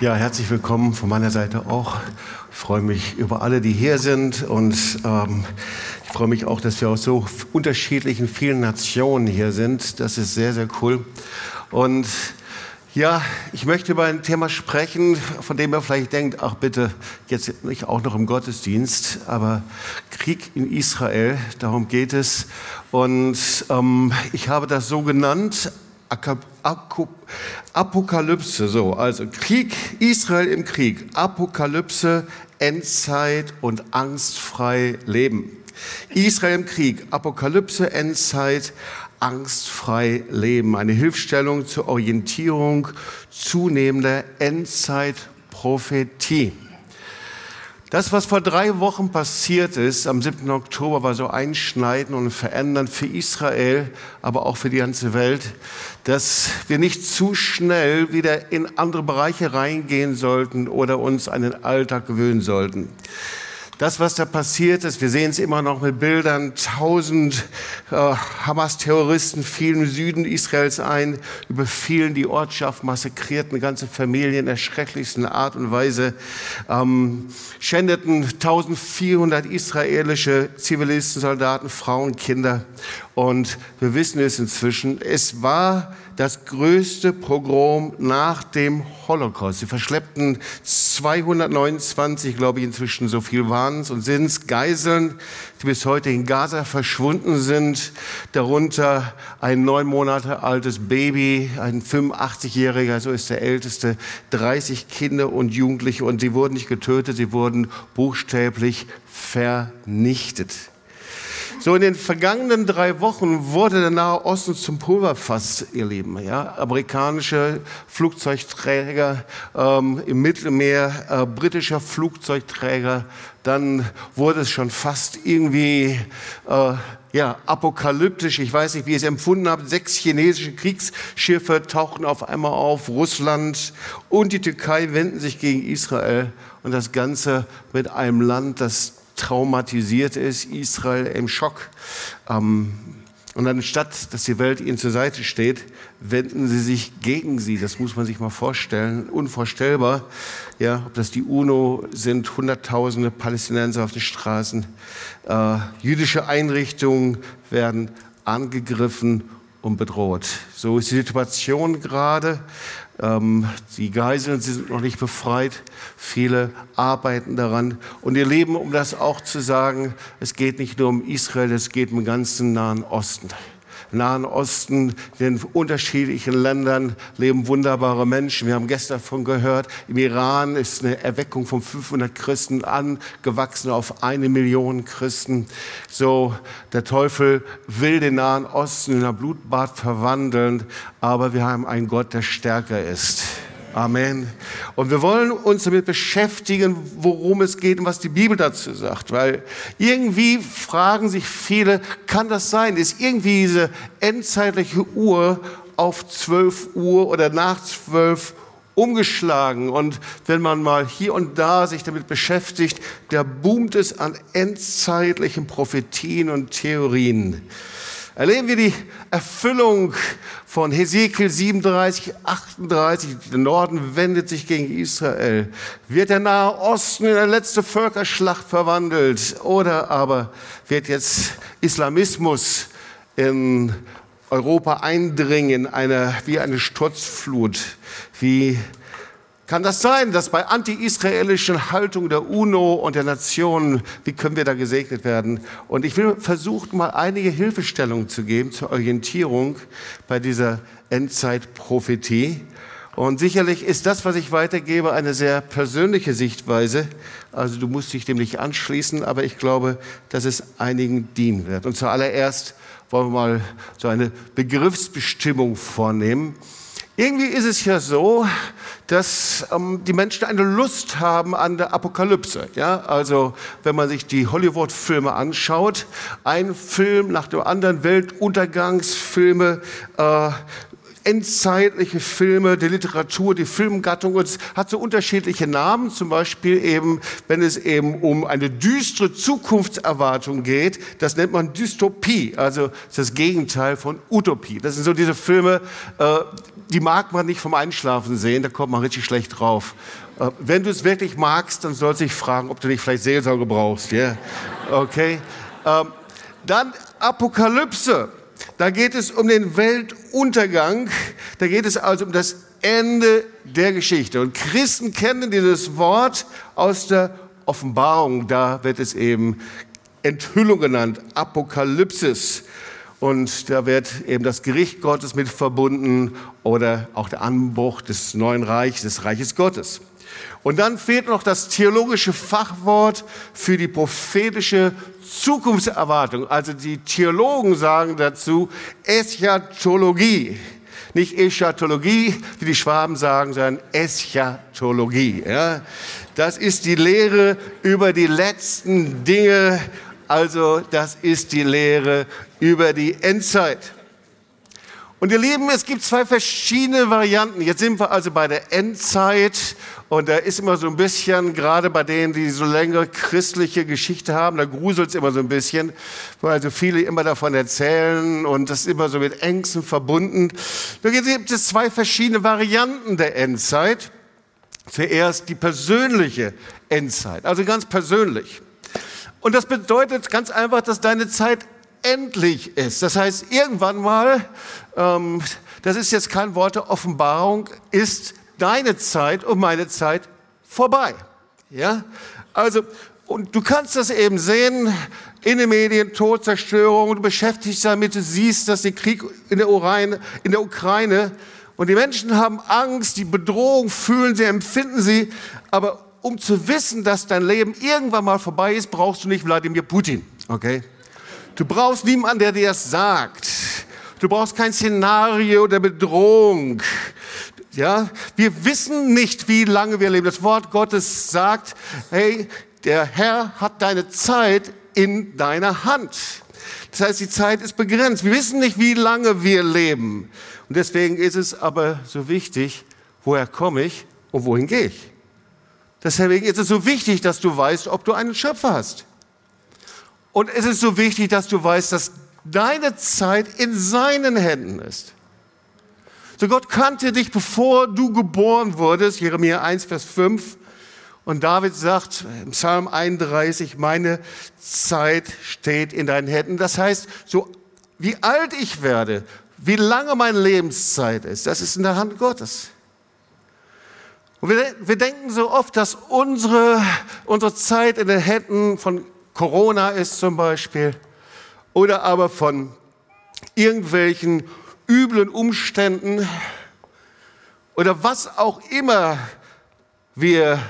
Ja, herzlich willkommen von meiner Seite auch. Ich freue mich über alle, die hier sind und ähm, ich freue mich auch, dass wir aus so unterschiedlichen, vielen Nationen hier sind. Das ist sehr, sehr cool. Und ja, ich möchte über ein Thema sprechen, von dem ihr vielleicht denkt, ach bitte, jetzt nicht auch noch im Gottesdienst, aber Krieg in Israel, darum geht es. Und ähm, ich habe das so genannt, Apokalypse, so, also Krieg, Israel im Krieg, Apokalypse, Endzeit und angstfrei leben. Israel im Krieg, Apokalypse, Endzeit, angstfrei leben. Eine Hilfstellung zur Orientierung zunehmender Endzeitprophetie. Das, was vor drei Wochen passiert ist, am 7. Oktober, war so einschneidend und verändernd für Israel, aber auch für die ganze Welt, dass wir nicht zu schnell wieder in andere Bereiche reingehen sollten oder uns an den Alltag gewöhnen sollten das, was da passiert ist, wir sehen es immer noch mit Bildern, tausend äh, Hamas-Terroristen fielen im Süden Israels ein, überfielen die Ortschaft, massakrierten ganze Familien in der schrecklichsten Art und Weise, ähm, schändeten 1400 israelische Zivilisten, Soldaten, Frauen, Kinder. Und wir wissen es inzwischen, es war das größte Pogrom nach dem Holocaust. Sie verschleppten 229, glaube ich, inzwischen so viel waren es und sind es, Geiseln, die bis heute in Gaza verschwunden sind. Darunter ein neun Monate altes Baby, ein 85-Jähriger, so ist der älteste, 30 Kinder und Jugendliche und sie wurden nicht getötet, sie wurden buchstäblich vernichtet. So in den vergangenen drei Wochen wurde der Nahe Osten zum Pulverfass, ihr Lieben. Ja? Amerikanische Flugzeugträger ähm, im Mittelmeer, äh, britischer Flugzeugträger. Dann wurde es schon fast irgendwie äh, ja, apokalyptisch. Ich weiß nicht, wie ihr es empfunden habt. Sechs chinesische Kriegsschiffe tauchten auf einmal auf. Russland und die Türkei wenden sich gegen Israel. Und das Ganze mit einem Land, das traumatisiert ist, Israel im Schock. Ähm, und anstatt, dass die Welt ihnen zur Seite steht, wenden sie sich gegen sie. Das muss man sich mal vorstellen. Unvorstellbar. Ja, ob das die UNO sind, Hunderttausende Palästinenser auf den Straßen. Äh, jüdische Einrichtungen werden angegriffen und bedroht. So ist die Situation gerade. Ähm, die Geiseln sie sind noch nicht befreit. Viele arbeiten daran. Und ihr Leben, um das auch zu sagen, es geht nicht nur um Israel, es geht um den ganzen Nahen Osten. Nahen Osten, in unterschiedlichen Ländern leben wunderbare Menschen. Wir haben gestern davon gehört, im Iran ist eine Erweckung von 500 Christen angewachsen auf eine Million Christen. So, der Teufel will den Nahen Osten in ein Blutbad verwandeln, aber wir haben einen Gott, der stärker ist. Amen. Und wir wollen uns damit beschäftigen, worum es geht und was die Bibel dazu sagt. Weil irgendwie fragen sich viele, kann das sein? Ist irgendwie diese endzeitliche Uhr auf 12 Uhr oder nach 12 umgeschlagen. Und wenn man mal hier und da sich damit beschäftigt, da boomt es an endzeitlichen Prophetien und Theorien erleben wir die Erfüllung von Hesekiel 37, 38. Der Norden wendet sich gegen Israel. Wird der Nahe Osten in eine letzte Völkerschlacht verwandelt? Oder aber wird jetzt Islamismus in Europa eindringen, eine, wie eine Sturzflut, wie kann das sein, dass bei anti-israelischen Haltung der UNO und der Nationen, wie können wir da gesegnet werden? Und ich will versuchen, mal einige Hilfestellungen zu geben zur Orientierung bei dieser Endzeitprophetie. Und sicherlich ist das, was ich weitergebe, eine sehr persönliche Sichtweise. Also du musst dich dem nicht anschließen, aber ich glaube, dass es einigen dienen wird. Und zuallererst wollen wir mal so eine Begriffsbestimmung vornehmen. Irgendwie ist es ja so, dass ähm, die Menschen eine Lust haben an der Apokalypse. Ja? Also wenn man sich die Hollywood-Filme anschaut, ein Film nach dem anderen, Weltuntergangsfilme, äh, endzeitliche Filme, die Literatur, die Filmgattung und es hat so unterschiedliche Namen. Zum Beispiel eben, wenn es eben um eine düstere Zukunftserwartung geht, das nennt man Dystopie, also das Gegenteil von Utopie. Das sind so diese Filme, äh, die mag man nicht vom Einschlafen sehen, da kommt man richtig schlecht drauf. Äh, wenn du es wirklich magst, dann sollst du dich fragen, ob du nicht vielleicht Seelsorge brauchst. Yeah? Okay. Ähm, dann Apokalypse. Da geht es um den Weltuntergang. Da geht es also um das Ende der Geschichte. Und Christen kennen dieses Wort aus der Offenbarung. Da wird es eben Enthüllung genannt, Apokalypsis. Und da wird eben das Gericht Gottes mit verbunden oder auch der Anbruch des neuen Reichs, des Reiches Gottes. Und dann fehlt noch das theologische Fachwort für die prophetische Zukunftserwartung. Also die Theologen sagen dazu Eschatologie. Nicht Eschatologie, wie die Schwaben sagen, sondern Eschatologie. Ja? Das ist die Lehre über die letzten Dinge. Also das ist die Lehre über die Endzeit. Und ihr Lieben, es gibt zwei verschiedene Varianten. Jetzt sind wir also bei der Endzeit und da ist immer so ein bisschen, gerade bei denen, die so längere christliche Geschichte haben, da gruselt es immer so ein bisschen, weil so viele immer davon erzählen und das ist immer so mit Ängsten verbunden. Da gibt es zwei verschiedene Varianten der Endzeit. Zuerst die persönliche Endzeit, also ganz persönlich. Und das bedeutet ganz einfach, dass deine Zeit endlich ist. Das heißt, irgendwann mal, ähm, das ist jetzt kein Wort der Offenbarung, ist deine Zeit und meine Zeit vorbei. Ja? Also, und du kannst das eben sehen in den Medien, Tod, Zerstörung, du beschäftigst damit, du siehst, dass der Krieg in der, Ukraine, in der Ukraine und die Menschen haben Angst, die Bedrohung fühlen sie, empfinden sie, aber um zu wissen, dass dein Leben irgendwann mal vorbei ist, brauchst du nicht Wladimir Putin, okay? Du brauchst niemanden, der dir das sagt. Du brauchst kein Szenario der Bedrohung. Ja, wir wissen nicht, wie lange wir leben. Das Wort Gottes sagt, hey, der Herr hat deine Zeit in deiner Hand. Das heißt, die Zeit ist begrenzt. Wir wissen nicht, wie lange wir leben. Und deswegen ist es aber so wichtig, woher komme ich und wohin gehe ich. Deswegen ist es so wichtig, dass du weißt, ob du einen Schöpfer hast. Und es ist so wichtig, dass du weißt, dass deine Zeit in seinen Händen ist. So Gott kannte dich, bevor du geboren wurdest, Jeremia 1, Vers 5. Und David sagt im Psalm 31, meine Zeit steht in deinen Händen. Das heißt, so wie alt ich werde, wie lange meine Lebenszeit ist, das ist in der Hand Gottes. Und wir, wir denken so oft, dass unsere, unsere Zeit in den Händen von Corona ist zum Beispiel, oder aber von irgendwelchen üblen Umständen oder was auch immer wir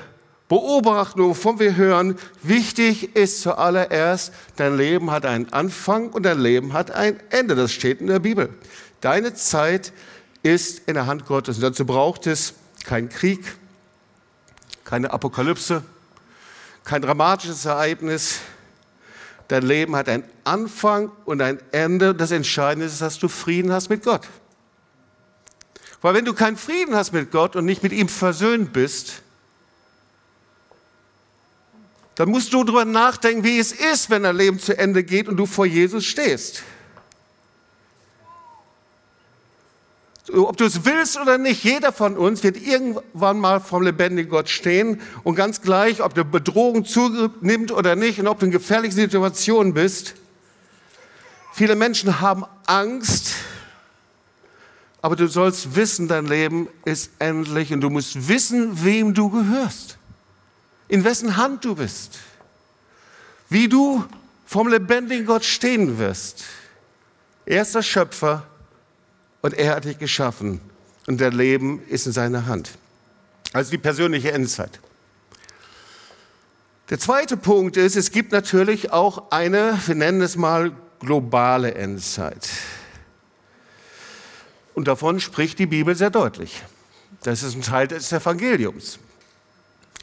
beobachten, wovon wir hören, wichtig ist zuallererst, dein Leben hat einen Anfang und dein Leben hat ein Ende. Das steht in der Bibel. Deine Zeit ist in der Hand Gottes. Und dazu braucht es keinen Krieg, keine Apokalypse, kein dramatisches Ereignis, Dein Leben hat einen Anfang und ein Ende. Das Entscheidende ist, dass du Frieden hast mit Gott. Weil wenn du keinen Frieden hast mit Gott und nicht mit ihm versöhnt bist, dann musst du darüber nachdenken, wie es ist, wenn dein Leben zu Ende geht und du vor Jesus stehst. Ob du es willst oder nicht, jeder von uns wird irgendwann mal vom lebendigen Gott stehen und ganz gleich, ob du Bedrohung zunimmt oder nicht und ob du in gefährlichen Situationen bist. Viele Menschen haben Angst, aber du sollst wissen, dein Leben ist endlich und du musst wissen, wem du gehörst, in wessen Hand du bist, wie du vom lebendigen Gott stehen wirst. Er ist der Schöpfer und er hat dich geschaffen und dein Leben ist in seiner Hand. Also die persönliche Endzeit. Der zweite Punkt ist, es gibt natürlich auch eine, wir nennen es mal globale Endzeit. Und davon spricht die Bibel sehr deutlich. Das ist ein Teil des Evangeliums.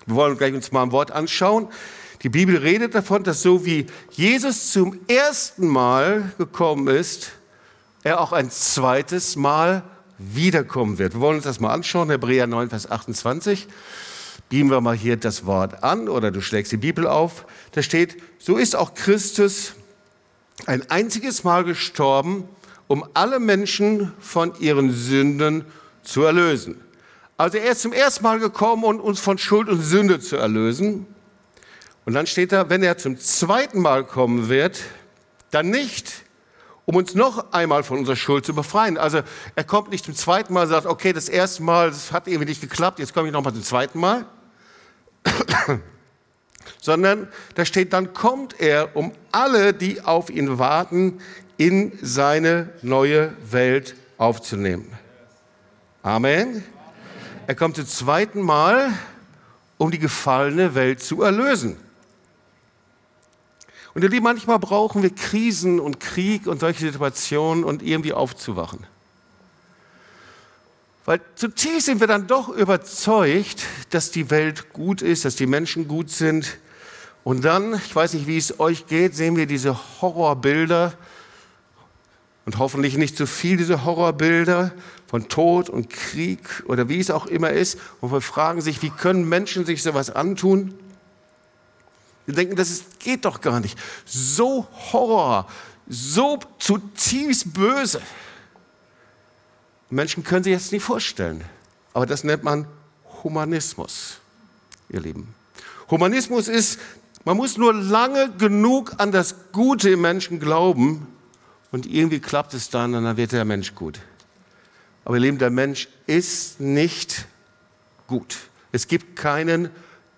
Wir wollen gleich uns mal ein Wort anschauen. Die Bibel redet davon, dass so wie Jesus zum ersten Mal gekommen ist, er auch ein zweites Mal wiederkommen wird. Wir wollen uns das mal anschauen, Hebräer 9, Vers 28. Bieben wir mal hier das Wort an oder du schlägst die Bibel auf. Da steht, so ist auch Christus ein einziges Mal gestorben, um alle Menschen von ihren Sünden zu erlösen. Also er ist zum ersten Mal gekommen, um uns von Schuld und Sünde zu erlösen. Und dann steht da, wenn er zum zweiten Mal kommen wird, dann nicht, um uns noch einmal von unserer Schuld zu befreien. Also er kommt nicht zum zweiten Mal und sagt, okay, das erste Mal, das hat irgendwie nicht geklappt, jetzt komme ich nochmal zum zweiten Mal. Sondern da steht, dann kommt er, um alle, die auf ihn warten, in seine neue Welt aufzunehmen. Amen. Er kommt zum zweiten Mal, um die gefallene Welt zu erlösen. Und ihr Lieben, manchmal brauchen wir Krisen und Krieg und solche Situationen, um irgendwie aufzuwachen. Weil zutiefst sind wir dann doch überzeugt, dass die Welt gut ist, dass die Menschen gut sind. Und dann, ich weiß nicht, wie es euch geht, sehen wir diese Horrorbilder und hoffentlich nicht zu so viel diese Horrorbilder von Tod und Krieg oder wie es auch immer ist. Und wir fragen sich, wie können Menschen sich sowas antun? Wir denken, das ist, geht doch gar nicht. So Horror, so zutiefst böse. Menschen können sich das nicht vorstellen. Aber das nennt man Humanismus, ihr Lieben. Humanismus ist, man muss nur lange genug an das Gute im Menschen glauben und irgendwie klappt es dann und dann wird der Mensch gut. Aber ihr Lieben, der Mensch ist nicht gut. Es gibt keinen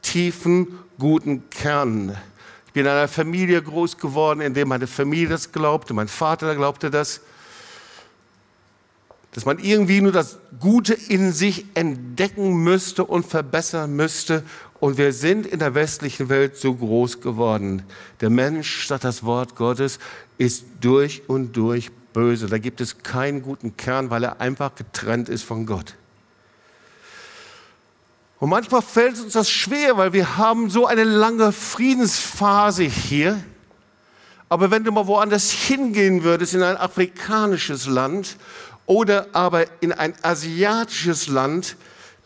tiefen, guten Kern. Ich bin in einer Familie groß geworden, in der meine Familie das glaubte, mein Vater glaubte das, dass man irgendwie nur das Gute in sich entdecken müsste und verbessern müsste. Und wir sind in der westlichen Welt so groß geworden. Der Mensch, sagt das Wort Gottes, ist durch und durch böse. Da gibt es keinen guten Kern, weil er einfach getrennt ist von Gott. Und manchmal fällt uns das schwer, weil wir haben so eine lange Friedensphase hier. Aber wenn du mal woanders hingehen würdest, in ein afrikanisches Land oder aber in ein asiatisches Land,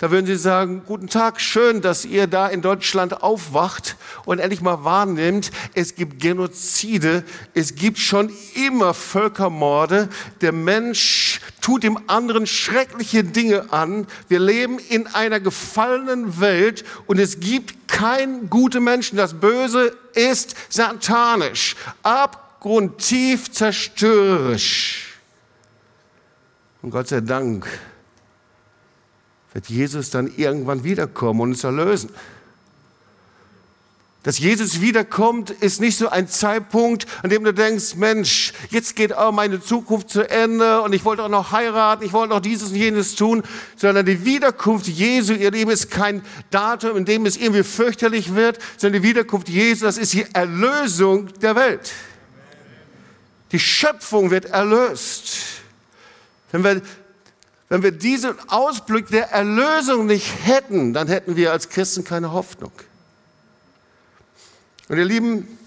da würden sie sagen, guten Tag, schön, dass ihr da in Deutschland aufwacht und endlich mal wahrnimmt, es gibt Genozide, es gibt schon immer Völkermorde, der Mensch tut dem anderen schreckliche Dinge an, wir leben in einer gefallenen Welt und es gibt kein gute Menschen, das Böse ist satanisch, abgrundtief zerstörerisch. Und Gott sei Dank wird Jesus dann irgendwann wiederkommen und uns erlösen. Dass Jesus wiederkommt, ist nicht so ein Zeitpunkt, an dem du denkst, Mensch, jetzt geht auch meine Zukunft zu Ende und ich wollte auch noch heiraten, ich wollte noch dieses und jenes tun, sondern die Wiederkunft Jesu, ihr Leben ist kein Datum, in dem es irgendwie fürchterlich wird, sondern die Wiederkunft Jesu, das ist die Erlösung der Welt. Die Schöpfung wird erlöst. Wenn wir wenn wir diesen Ausblick der Erlösung nicht hätten, dann hätten wir als Christen keine Hoffnung. Und ihr Lieben,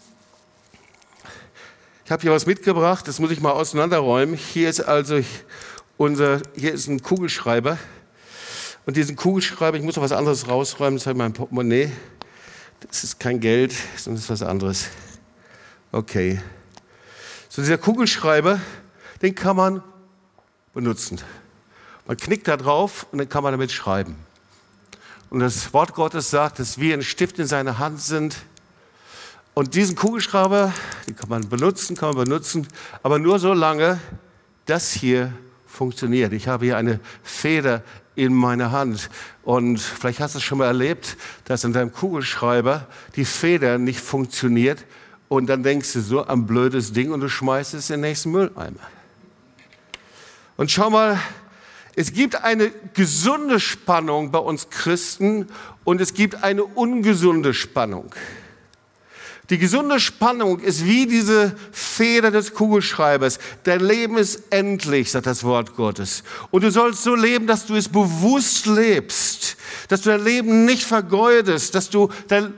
ich habe hier was mitgebracht, das muss ich mal auseinanderräumen. Hier ist also unser, hier ist ein Kugelschreiber. Und diesen Kugelschreiber, ich muss noch was anderes rausräumen, das habe ich mein Portemonnaie. Das ist kein Geld, sondern das ist was anderes. Okay. So dieser Kugelschreiber, den kann man benutzen. Man knickt da drauf und dann kann man damit schreiben. Und das Wort Gottes sagt, dass wir ein Stift in seiner Hand sind. Und diesen Kugelschreiber, den kann man benutzen, kann man benutzen, aber nur so lange, das hier funktioniert. Ich habe hier eine Feder in meiner Hand. Und vielleicht hast du es schon mal erlebt, dass in deinem Kugelschreiber die Feder nicht funktioniert. Und dann denkst du so ein blödes Ding und du schmeißt es in den nächsten Mülleimer. Und schau mal, es gibt eine gesunde Spannung bei uns Christen und es gibt eine ungesunde Spannung. Die gesunde Spannung ist wie diese Feder des Kugelschreibers. Dein Leben ist endlich, sagt das Wort Gottes. Und du sollst so leben, dass du es bewusst lebst. dass du dein Leben nicht vergeudest, dass du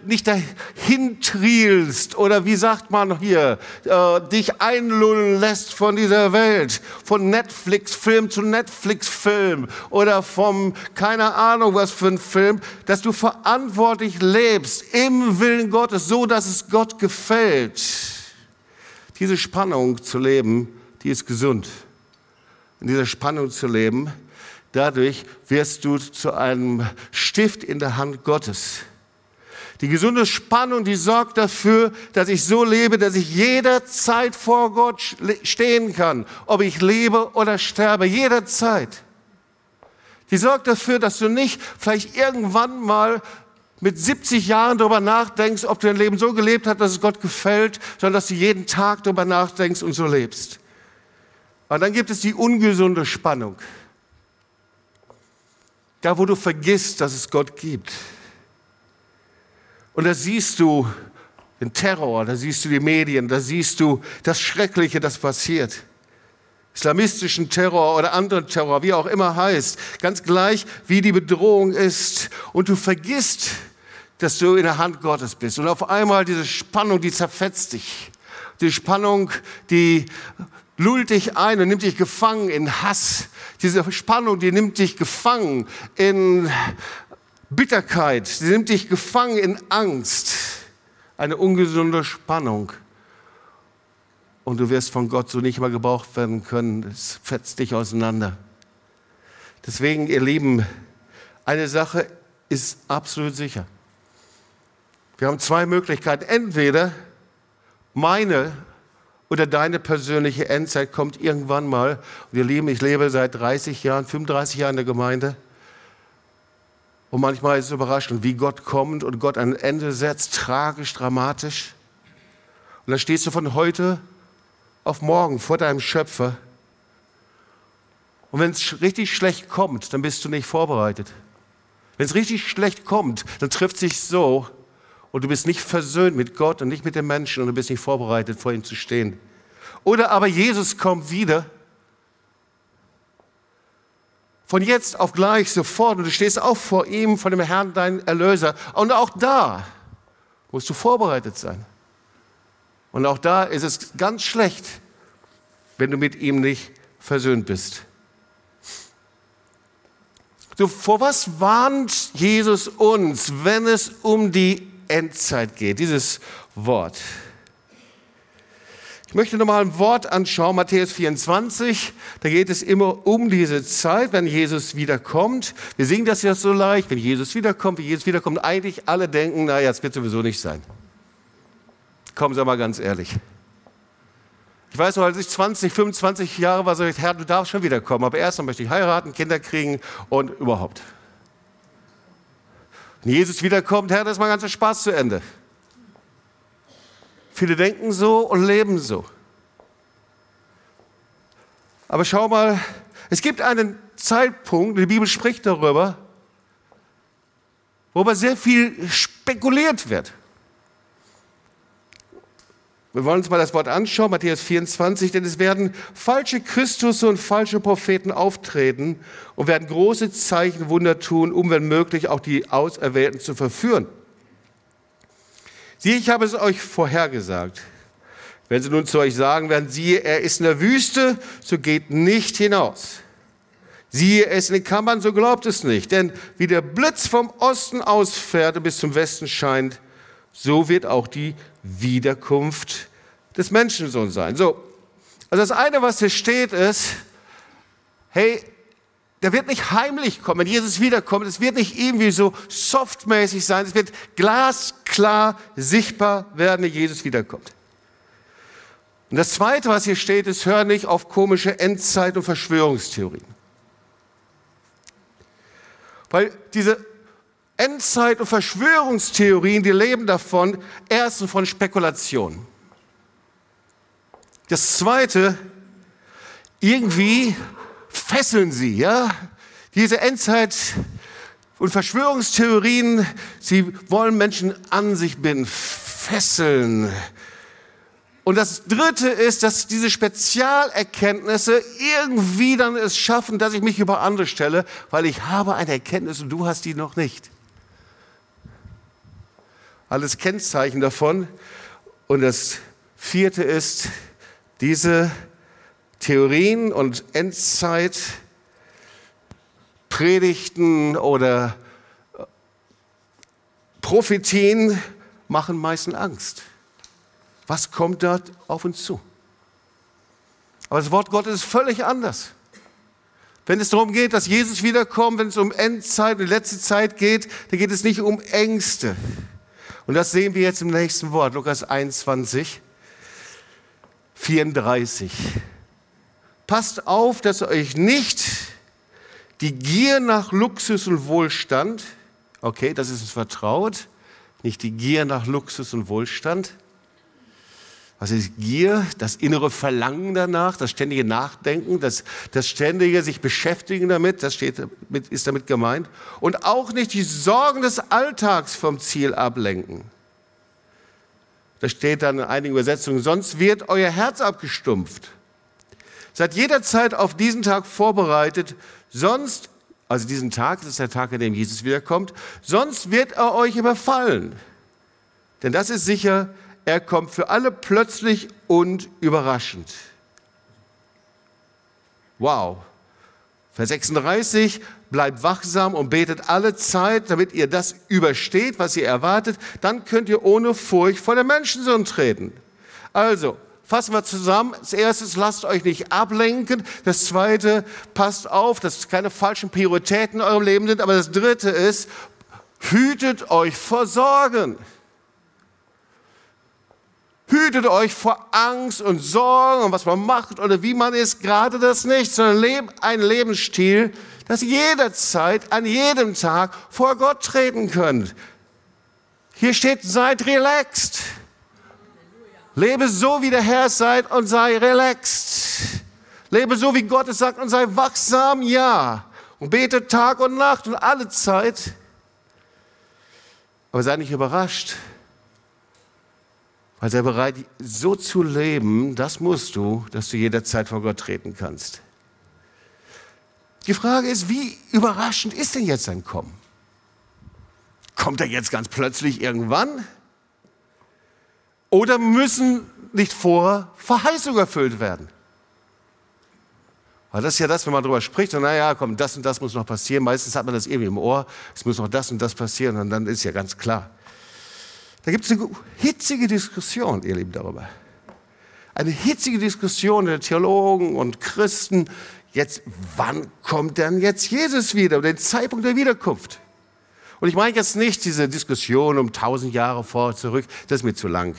nicht dahin trielst oder wie sagt man hier, äh, dich einlullen lässt von dieser Welt, von Netflix-Film zu Netflix-Film oder vom, keine Ahnung was für ein Film, dass du verantwortlich lebst im Willen Gottes, so dass es Gott gefällt. Diese Spannung zu leben, die ist gesund. In dieser Spannung zu leben, Dadurch wirst du zu einem Stift in der Hand Gottes. Die gesunde Spannung, die sorgt dafür, dass ich so lebe, dass ich jederzeit vor Gott stehen kann, ob ich lebe oder sterbe, jederzeit. Die sorgt dafür, dass du nicht vielleicht irgendwann mal mit 70 Jahren darüber nachdenkst, ob du dein Leben so gelebt hast, dass es Gott gefällt, sondern dass du jeden Tag darüber nachdenkst und so lebst. Und dann gibt es die ungesunde Spannung. Da, wo du vergisst, dass es Gott gibt. Und da siehst du den Terror, da siehst du die Medien, da siehst du das Schreckliche, das passiert. Islamistischen Terror oder anderen Terror, wie auch immer heißt, ganz gleich, wie die Bedrohung ist. Und du vergisst, dass du in der Hand Gottes bist. Und auf einmal diese Spannung, die zerfetzt dich. Die Spannung, die lullt dich ein und nimmt dich gefangen in Hass. Diese Spannung, die nimmt dich gefangen in Bitterkeit. Sie nimmt dich gefangen in Angst. Eine ungesunde Spannung. Und du wirst von Gott so nicht mehr gebraucht werden können. Es fetzt dich auseinander. Deswegen, ihr Lieben, eine Sache ist absolut sicher. Wir haben zwei Möglichkeiten. Entweder meine oder deine persönliche Endzeit kommt irgendwann mal. Und ihr Lieben, ich lebe seit 30 Jahren, 35 Jahren in der Gemeinde. Und manchmal ist es überraschend, wie Gott kommt und Gott ein Ende setzt, tragisch, dramatisch. Und dann stehst du von heute auf morgen vor deinem Schöpfer. Und wenn es richtig schlecht kommt, dann bist du nicht vorbereitet. Wenn es richtig schlecht kommt, dann trifft sich so, und du bist nicht versöhnt mit Gott und nicht mit den Menschen und du bist nicht vorbereitet, vor ihm zu stehen. Oder aber Jesus kommt wieder. Von jetzt auf gleich, sofort, und du stehst auch vor ihm, vor dem Herrn, dein Erlöser. Und auch da musst du vorbereitet sein. Und auch da ist es ganz schlecht, wenn du mit ihm nicht versöhnt bist. So, vor was warnt Jesus uns, wenn es um die Endzeit geht, dieses Wort. Ich möchte nochmal ein Wort anschauen, Matthäus 24. Da geht es immer um diese Zeit, wenn Jesus wiederkommt. Wir singen das ja so leicht, wenn Jesus wiederkommt, wenn Jesus wiederkommt. Eigentlich alle denken, naja, es wird sowieso nicht sein. Kommen Sie mal ganz ehrlich. Ich weiß noch, als ich 20, 25 Jahre war, so ich, Herr, du darfst schon wiederkommen, aber erst dann möchte ich heiraten, Kinder kriegen und überhaupt. Wenn Jesus wiederkommt, Herr, dann ist mein ganzer Spaß zu Ende. Viele denken so und leben so. Aber schau mal, es gibt einen Zeitpunkt, die Bibel spricht darüber, wo aber sehr viel spekuliert wird. Wir wollen uns mal das Wort anschauen, Matthäus 24, denn es werden falsche Christus und falsche Propheten auftreten und werden große Zeichen, Wunder tun, um wenn möglich auch die Auserwählten zu verführen. Siehe, ich habe es euch vorhergesagt. Wenn sie nun zu euch sagen werden, siehe, er ist in der Wüste, so geht nicht hinaus. Siehe, er ist in den Kammern, so glaubt es nicht. Denn wie der Blitz vom Osten ausfährt und bis zum Westen scheint, so wird auch die Wiederkunft des Menschensohns sein. So, also das eine, was hier steht, ist, hey, der wird nicht heimlich kommen, wenn Jesus wiederkommt. Es wird nicht irgendwie so softmäßig sein. Es wird glasklar sichtbar werden, wenn Jesus wiederkommt. Und das Zweite, was hier steht, ist, hör nicht auf komische Endzeit- und Verschwörungstheorien. Weil diese Endzeit- und Verschwörungstheorien, die leben davon, erstens von Spekulation. Das Zweite, irgendwie fesseln sie, ja? Diese Endzeit- und Verschwörungstheorien, sie wollen Menschen an sich binden, fesseln Und das Dritte ist, dass diese Spezialerkenntnisse irgendwie dann es schaffen, dass ich mich über andere stelle, weil ich habe eine Erkenntnis und du hast die noch nicht. Alles Kennzeichen davon. Und das Vierte ist, diese Theorien und Endzeit Predigten oder äh, Prophetien machen meistens Angst. Was kommt dort auf uns zu? Aber das Wort Gottes ist völlig anders. Wenn es darum geht, dass Jesus wiederkommt, wenn es um Endzeit und letzte Zeit geht, dann geht es nicht um Ängste. Und das sehen wir jetzt im nächsten Wort, Lukas 21, 34. Passt auf, dass euch nicht die Gier nach Luxus und Wohlstand, okay, das ist uns vertraut, nicht die Gier nach Luxus und Wohlstand. Was ist Gier? Das innere Verlangen danach, das ständige Nachdenken, das, das ständige sich beschäftigen damit, das steht, ist damit gemeint. Und auch nicht die Sorgen des Alltags vom Ziel ablenken. Das steht dann in einigen Übersetzungen, sonst wird euer Herz abgestumpft. Seid jederzeit auf diesen Tag vorbereitet, sonst, also diesen Tag, das ist der Tag, an dem Jesus wiederkommt, sonst wird er euch überfallen. Denn das ist sicher, er kommt für alle plötzlich und überraschend. Wow. Vers 36, bleibt wachsam und betet alle Zeit, damit ihr das übersteht, was ihr erwartet. Dann könnt ihr ohne Furcht vor der Menschensohn treten. Also, Fassen wir zusammen. Das erste, lasst euch nicht ablenken. Das zweite, passt auf, dass keine falschen Prioritäten in eurem Leben sind. Aber das dritte ist, hütet euch vor Sorgen. Hütet euch vor Angst und Sorgen und was man macht oder wie man ist. Gerade das nicht, sondern lebt einen Lebensstil, dass ihr jederzeit, an jedem Tag vor Gott treten könnt. Hier steht, seid relaxed. Lebe so, wie der Herr seid und sei relaxed. Lebe so, wie Gott es sagt und sei wachsam, ja. Und bete Tag und Nacht und alle Zeit. Aber sei nicht überrascht, weil sei bereit, so zu leben, das musst du, dass du jederzeit vor Gott treten kannst. Die Frage ist, wie überraschend ist denn jetzt sein Kommen? Kommt er jetzt ganz plötzlich irgendwann? Oder müssen nicht vorher Verheißungen erfüllt werden? Weil das ist ja das, wenn man darüber spricht, und naja, komm, das und das muss noch passieren. Meistens hat man das irgendwie im Ohr, es muss noch das und das passieren, und dann ist ja ganz klar. Da gibt es eine hitzige Diskussion, ihr Lieben, darüber. Eine hitzige Diskussion der Theologen und Christen. Jetzt, wann kommt denn jetzt Jesus wieder? Den Zeitpunkt der Wiederkunft. Und ich meine jetzt nicht diese Diskussion um tausend Jahre vor, zurück, das ist mir zu lang.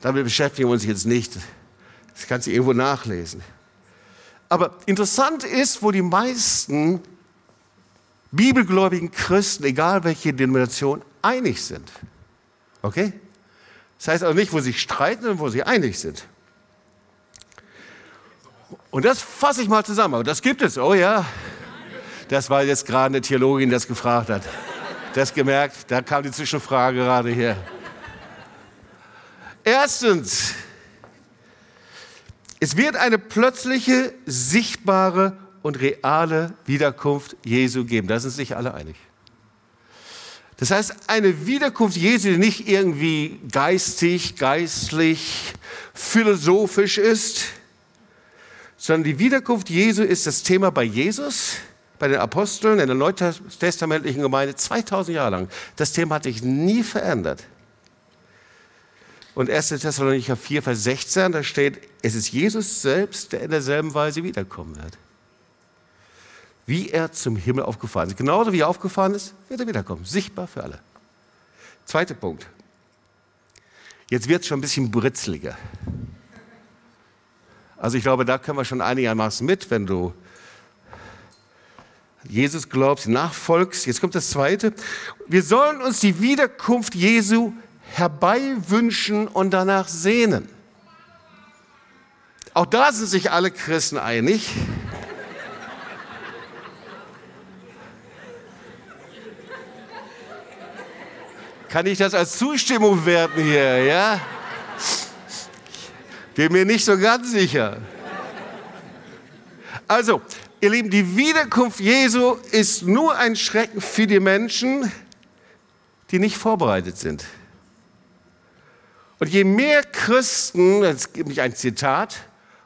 Damit beschäftigen wir uns jetzt nicht. Das kannst du irgendwo nachlesen. Aber interessant ist, wo die meisten bibelgläubigen Christen, egal welche Denomination, einig sind. Okay? Das heißt auch nicht, wo sie streiten, sondern wo sie einig sind. Und das fasse ich mal zusammen. Aber das gibt es. Oh ja. Das war jetzt gerade eine Theologin, die das gefragt hat. Das gemerkt, da kam die Zwischenfrage gerade hier. Erstens, es wird eine plötzliche, sichtbare und reale Wiederkunft Jesu geben. Da sind sich alle einig. Das heißt, eine Wiederkunft Jesu, die nicht irgendwie geistig, geistlich, philosophisch ist, sondern die Wiederkunft Jesu ist das Thema bei Jesus, bei den Aposteln, in der neutestamentlichen Gemeinde 2000 Jahre lang. Das Thema hat sich nie verändert. Und 1. Thessalonicher 4, Vers 16, da steht, es ist Jesus selbst, der in derselben Weise wiederkommen wird. Wie er zum Himmel aufgefahren ist. Genauso wie er aufgefahren ist, wird er wiederkommen. Sichtbar für alle. Zweiter Punkt. Jetzt wird es schon ein bisschen britzliger. Also ich glaube, da können wir schon einigermaßen mit, wenn du Jesus glaubst, nachfolgst. Jetzt kommt das Zweite. Wir sollen uns die Wiederkunft Jesu herbeiwünschen und danach sehnen. Auch da sind sich alle Christen einig. Kann ich das als Zustimmung werten hier, ja? Bin mir nicht so ganz sicher. Also, ihr Lieben, die Wiederkunft Jesu ist nur ein Schrecken für die Menschen, die nicht vorbereitet sind. Und je mehr Christen, es gibt mich ein Zitat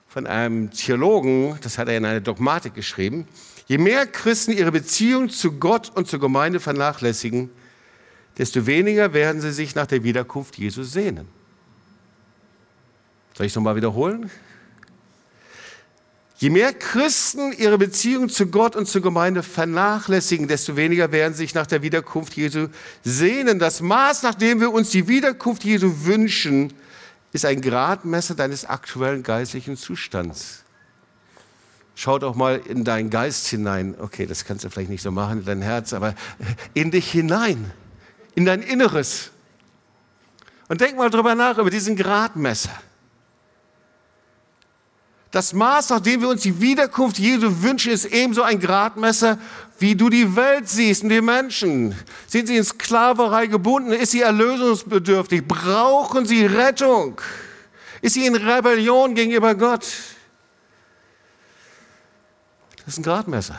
von einem Theologen, das hat er in einer Dogmatik geschrieben, je mehr Christen ihre Beziehung zu Gott und zur Gemeinde vernachlässigen, desto weniger werden sie sich nach der Wiederkunft Jesu sehnen. Soll ich es nochmal wiederholen? Je mehr Christen ihre Beziehung zu Gott und zur Gemeinde vernachlässigen, desto weniger werden sich nach der Wiederkunft Jesu sehnen. Das Maß, nach dem wir uns die Wiederkunft Jesu wünschen, ist ein Gradmesser deines aktuellen geistlichen Zustands. Schau doch mal in deinen Geist hinein. Okay, das kannst du vielleicht nicht so machen, in dein Herz, aber in dich hinein, in dein Inneres. Und denk mal drüber nach, über diesen Gradmesser. Das Maß, nach dem wir uns die Wiederkunft Jesu wünschen, ist ebenso ein Gradmesser, wie du die Welt siehst und die Menschen. Sind sie in Sklaverei gebunden? Ist sie erlösungsbedürftig? Brauchen sie Rettung? Ist sie in Rebellion gegenüber Gott? Das ist ein Gradmesser.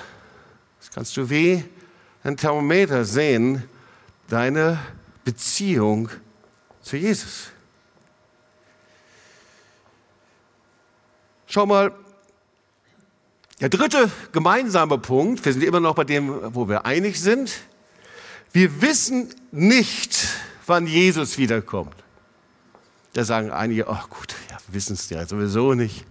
Das kannst du wie ein Thermometer sehen, deine Beziehung zu Jesus. Schau mal, der dritte gemeinsame Punkt, wir sind immer noch bei dem, wo wir einig sind, wir wissen nicht, wann Jesus wiederkommt. Da sagen einige, ach oh gut, ja, wir wissen es ja sowieso nicht.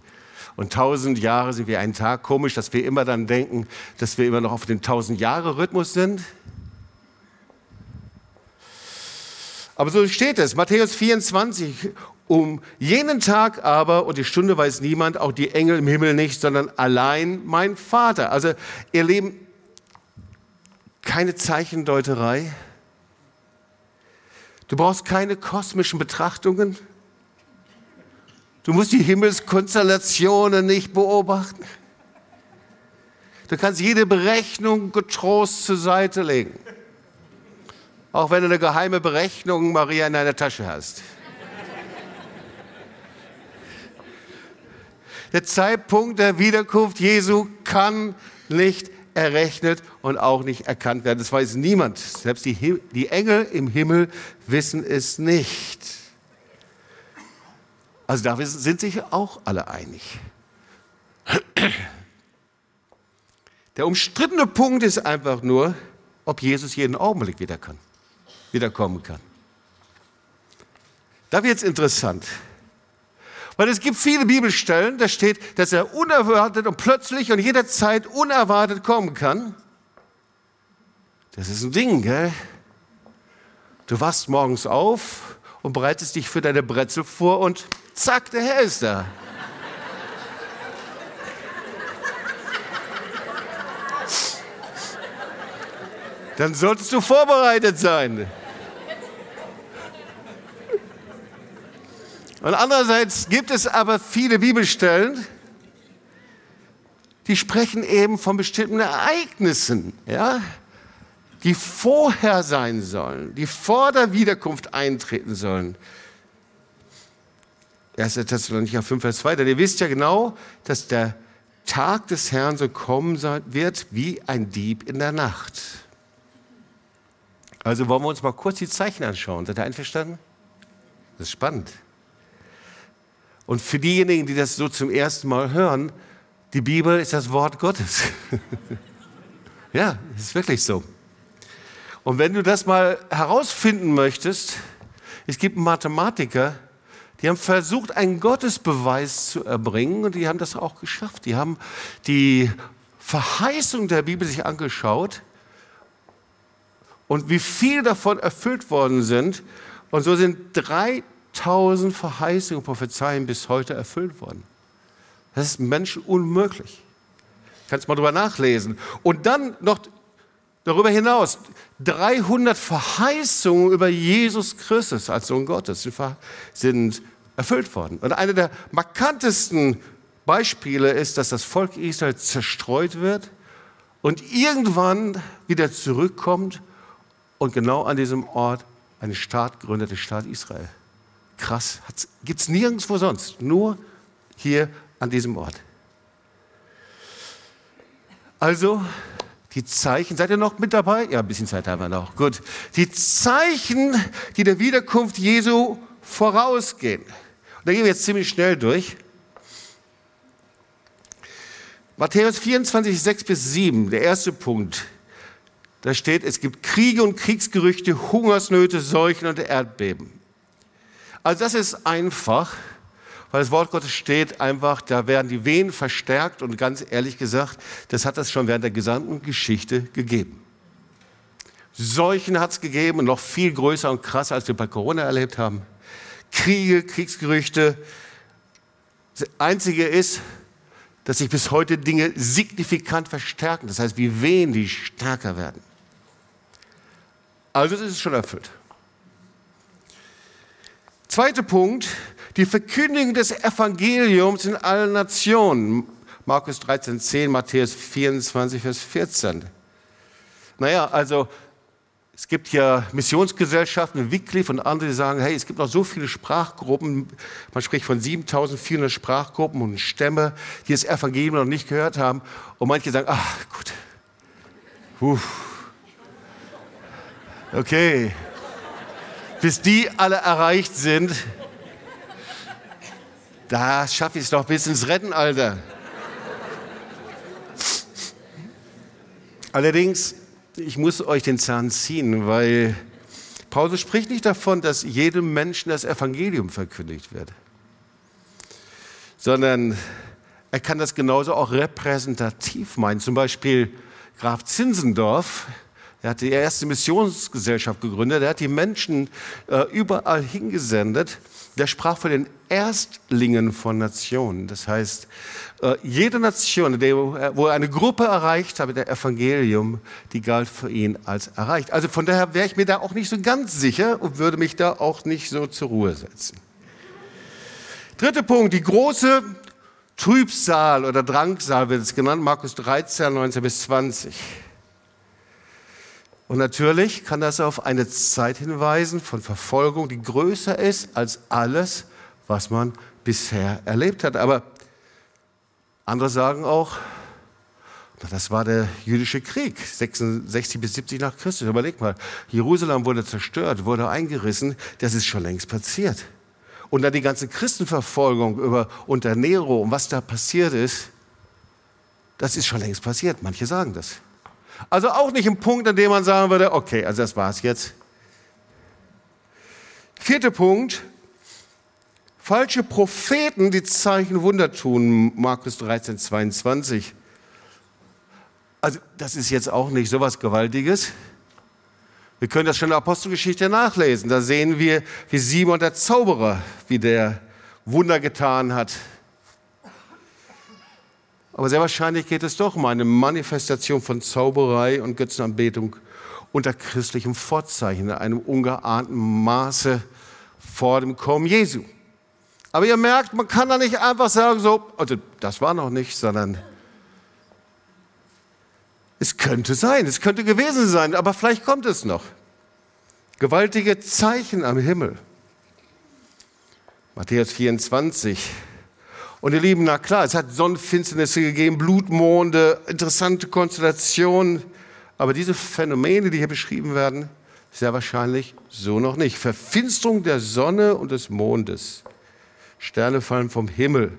Und tausend Jahre sind wie ein Tag. Komisch, dass wir immer dann denken, dass wir immer noch auf dem tausend Jahre Rhythmus sind. Aber so steht es, Matthäus 24. Um jenen Tag aber, und die Stunde weiß niemand, auch die Engel im Himmel nicht, sondern allein mein Vater. Also ihr Leben, keine Zeichendeuterei. Du brauchst keine kosmischen Betrachtungen. Du musst die Himmelskonstellationen nicht beobachten. Du kannst jede Berechnung getrost zur Seite legen. Auch wenn du eine geheime Berechnung Maria in deiner Tasche hast. Der Zeitpunkt der Wiederkunft Jesu kann nicht errechnet und auch nicht erkannt werden. Das weiß niemand. Selbst die, die Engel im Himmel wissen es nicht. Also da sind sich auch alle einig. Der umstrittene Punkt ist einfach nur, ob Jesus jeden Augenblick wieder kann, wiederkommen kann. Da wird es interessant. Weil es gibt viele Bibelstellen, da steht, dass er unerwartet und plötzlich und jederzeit unerwartet kommen kann. Das ist ein Ding, gell? Du wachst morgens auf und bereitest dich für deine Brezel vor und zack, der Herr ist da. Dann solltest du vorbereitet sein. Und andererseits gibt es aber viele Bibelstellen, die sprechen eben von bestimmten Ereignissen, ja, die vorher sein sollen, die vor der Wiederkunft eintreten sollen. 1. Thessalonicher 5, Vers 2, denn ihr wisst ja genau, dass der Tag des Herrn so kommen wird wie ein Dieb in der Nacht. Also wollen wir uns mal kurz die Zeichen anschauen. Seid ihr einverstanden? Das ist spannend. Und für diejenigen, die das so zum ersten Mal hören, die Bibel ist das Wort Gottes. ja, ist wirklich so. Und wenn du das mal herausfinden möchtest, es gibt Mathematiker, die haben versucht, einen Gottesbeweis zu erbringen und die haben das auch geschafft. Die haben die Verheißung der Bibel sich angeschaut und wie viel davon erfüllt worden sind. Und so sind drei tausend Verheißungen und Prophezeien bis heute erfüllt worden. Das ist Menschen unmöglich. Kannst mal drüber nachlesen. Und dann noch darüber hinaus 300 Verheißungen über Jesus Christus als Sohn Gottes sind erfüllt worden. Und eine der markantesten Beispiele ist, dass das Volk Israel zerstreut wird und irgendwann wieder zurückkommt und genau an diesem Ort einen Staat gründet, den Staat Israel. Krass, gibt es nirgendwo sonst, nur hier an diesem Ort. Also, die Zeichen, seid ihr noch mit dabei? Ja, ein bisschen Zeit haben wir noch. Gut. Die Zeichen, die der Wiederkunft Jesu vorausgehen. Und da gehen wir jetzt ziemlich schnell durch. Matthäus 24, 6 bis 7, der erste Punkt. Da steht, es gibt Kriege und Kriegsgerüchte, Hungersnöte, Seuchen und Erdbeben. Also das ist einfach, weil das Wort Gottes steht einfach, da werden die Wehen verstärkt und ganz ehrlich gesagt, das hat es schon während der gesamten Geschichte gegeben. Seuchen hat es gegeben und noch viel größer und krasser, als wir bei Corona erlebt haben. Kriege, Kriegsgerüchte. Das Einzige ist, dass sich bis heute Dinge signifikant verstärken. Das heißt, wie Wehen, die stärker werden. Also das ist schon erfüllt. Zweiter Punkt, die Verkündigung des Evangeliums in allen Nationen. Markus 13, 10, Matthäus 24, Vers 14. Naja, also es gibt ja Missionsgesellschaften, Wycliffe und andere, die sagen, hey, es gibt noch so viele Sprachgruppen, man spricht von 7400 Sprachgruppen und Stämme, die das Evangelium noch nicht gehört haben. Und manche sagen, ach gut, Uff. Okay. Bis die alle erreicht sind, da schaffe ich es doch bis ins Rentenalter. Allerdings, ich muss euch den Zahn ziehen, weil Paulus spricht nicht davon, dass jedem Menschen das Evangelium verkündigt wird, sondern er kann das genauso auch repräsentativ meinen. Zum Beispiel Graf Zinsendorf, er hat die erste Missionsgesellschaft gegründet. Er hat die Menschen äh, überall hingesendet. Der sprach von den Erstlingen von Nationen. Das heißt, äh, jede Nation, wo er eine Gruppe erreicht habe, der Evangelium, die galt für ihn als erreicht. Also von daher wäre ich mir da auch nicht so ganz sicher und würde mich da auch nicht so zur Ruhe setzen. Dritter Punkt, die große Trübsal oder Drangsal wird es genannt, Markus 13, 19 bis 20. Und natürlich kann das auf eine Zeit hinweisen von Verfolgung, die größer ist als alles, was man bisher erlebt hat. Aber andere sagen auch, das war der jüdische Krieg, 66 bis 70 nach Christus. Überleg mal, Jerusalem wurde zerstört, wurde eingerissen, das ist schon längst passiert. Und dann die ganze Christenverfolgung über, unter Nero und was da passiert ist, das ist schon längst passiert. Manche sagen das. Also auch nicht ein Punkt, an dem man sagen würde, okay, also das war's jetzt. Vierter Punkt, falsche Propheten, die Zeichen Wunder tun, Markus 13, 22. Also das ist jetzt auch nicht so was Gewaltiges. Wir können das schon in der Apostelgeschichte nachlesen. Da sehen wir, wie Simon der Zauberer, wie der Wunder getan hat. Aber sehr wahrscheinlich geht es doch um eine Manifestation von Zauberei und Götzenanbetung unter christlichem Vorzeichen in einem ungeahnten Maße vor dem Kommen Jesu. Aber ihr merkt, man kann da nicht einfach sagen, so, also das war noch nicht, sondern es könnte sein, es könnte gewesen sein, aber vielleicht kommt es noch. Gewaltige Zeichen am Himmel. Matthäus 24, und ihr Lieben, na klar, es hat Sonnenfinsternisse gegeben, Blutmonde, interessante Konstellationen. Aber diese Phänomene, die hier beschrieben werden, sehr wahrscheinlich so noch nicht. Verfinsterung der Sonne und des Mondes. Sterne fallen vom Himmel.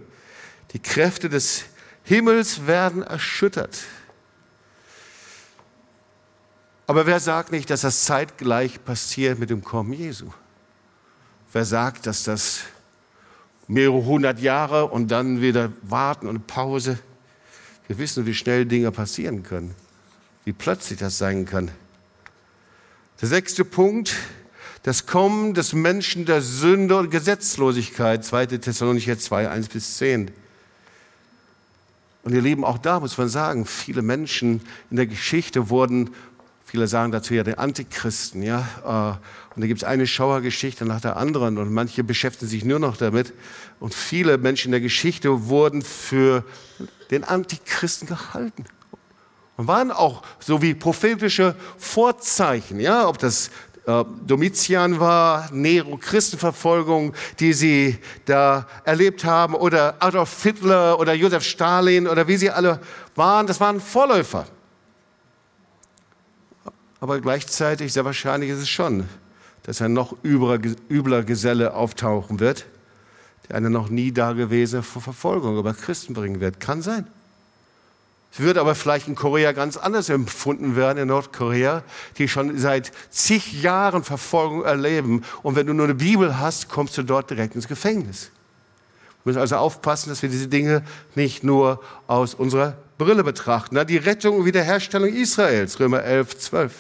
Die Kräfte des Himmels werden erschüttert. Aber wer sagt nicht, dass das zeitgleich passiert mit dem Kommen Jesu? Wer sagt, dass das mehrere hundert Jahre und dann wieder warten und Pause. Wir wissen, wie schnell Dinge passieren können, wie plötzlich das sein kann. Der sechste Punkt, das Kommen des Menschen der Sünde und Gesetzlosigkeit, 2. Thessalonicher 2, 1 bis 10. Und ihr Lieben, auch da muss man sagen, viele Menschen in der Geschichte wurden Viele sagen dazu ja den Antichristen, ja. Äh, und da gibt es eine Schauergeschichte nach der anderen und manche beschäftigen sich nur noch damit. Und viele Menschen in der Geschichte wurden für den Antichristen gehalten. Und waren auch so wie prophetische Vorzeichen, ja, ob das äh, Domitian war, Nero, Christenverfolgung, die sie da erlebt haben, oder Adolf Hitler oder Josef Stalin oder wie sie alle waren, das waren Vorläufer. Aber gleichzeitig, sehr wahrscheinlich ist es schon, dass ein noch übler Geselle auftauchen wird, der eine noch nie dagewesene Verfolgung über Christen bringen wird. Kann sein. Es wird aber vielleicht in Korea ganz anders empfunden werden, in Nordkorea, die schon seit zig Jahren Verfolgung erleben. Und wenn du nur eine Bibel hast, kommst du dort direkt ins Gefängnis. Wir müssen also aufpassen, dass wir diese Dinge nicht nur aus unserer Brille betrachten. Die Rettung und Wiederherstellung Israels, Römer 11, 12.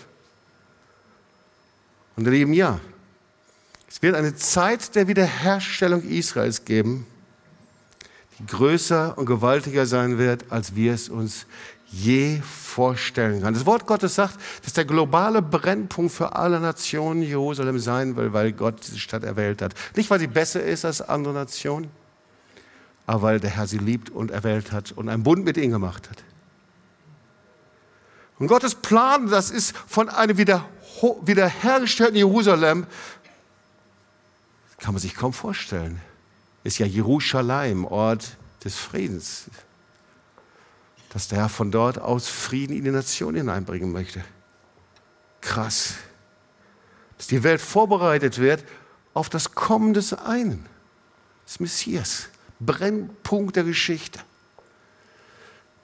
Und ihr Lieben, ja, es wird eine Zeit der Wiederherstellung Israels geben, die größer und gewaltiger sein wird, als wir es uns je vorstellen können. Das Wort Gottes sagt, dass der globale Brennpunkt für alle Nationen Jerusalem sein will, weil Gott diese Stadt erwählt hat. Nicht, weil sie besser ist als andere Nationen, aber weil der Herr sie liebt und erwählt hat und einen Bund mit ihnen gemacht hat. Und Gottes Plan, das ist von einem wiederhergestellten Jerusalem, kann man sich kaum vorstellen ist ja Jerusalem, Ort des Friedens. Dass der Herr von dort aus Frieden in die Nation hineinbringen möchte. Krass. Dass die Welt vorbereitet wird auf das Kommen des einen, des Messias. Brennpunkt der Geschichte.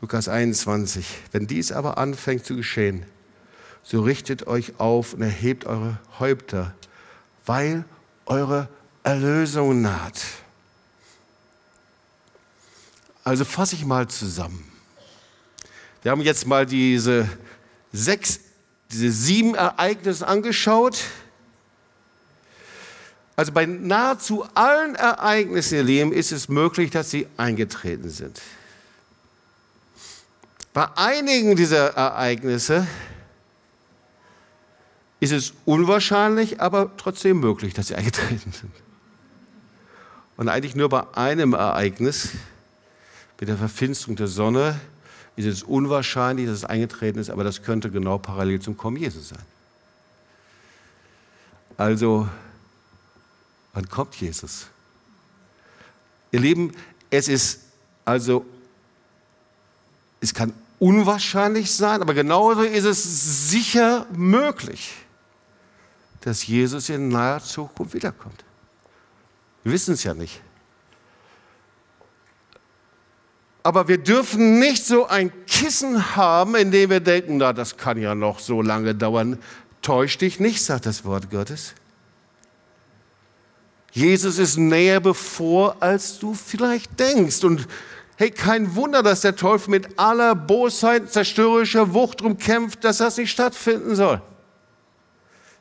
Lukas 21. Wenn dies aber anfängt zu geschehen, so richtet euch auf und erhebt eure Häupter, weil eure Erlösung naht. Also fasse ich mal zusammen. Wir haben jetzt mal diese sechs, diese sieben Ereignisse angeschaut. Also bei nahezu allen Ereignissen im Leben ist es möglich, dass sie eingetreten sind. Bei einigen dieser Ereignisse ist es unwahrscheinlich, aber trotzdem möglich, dass sie eingetreten sind. Und eigentlich nur bei einem Ereignis mit der Verfinsterung der Sonne ist es unwahrscheinlich, dass es eingetreten ist, aber das könnte genau parallel zum Kommen Jesus sein. Also, wann kommt Jesus? Ihr Lieben, es ist also, es kann unwahrscheinlich sein, aber genauso ist es sicher möglich, dass Jesus in naher Zukunft wiederkommt. Wir wissen es ja nicht. Aber wir dürfen nicht so ein Kissen haben, in dem wir denken, na, das kann ja noch so lange dauern. Täusch dich nicht, sagt das Wort Gottes. Jesus ist näher bevor, als du vielleicht denkst. Und hey, kein Wunder, dass der Teufel mit aller Bosheit, zerstörerischer Wucht darum kämpft, dass das nicht stattfinden soll.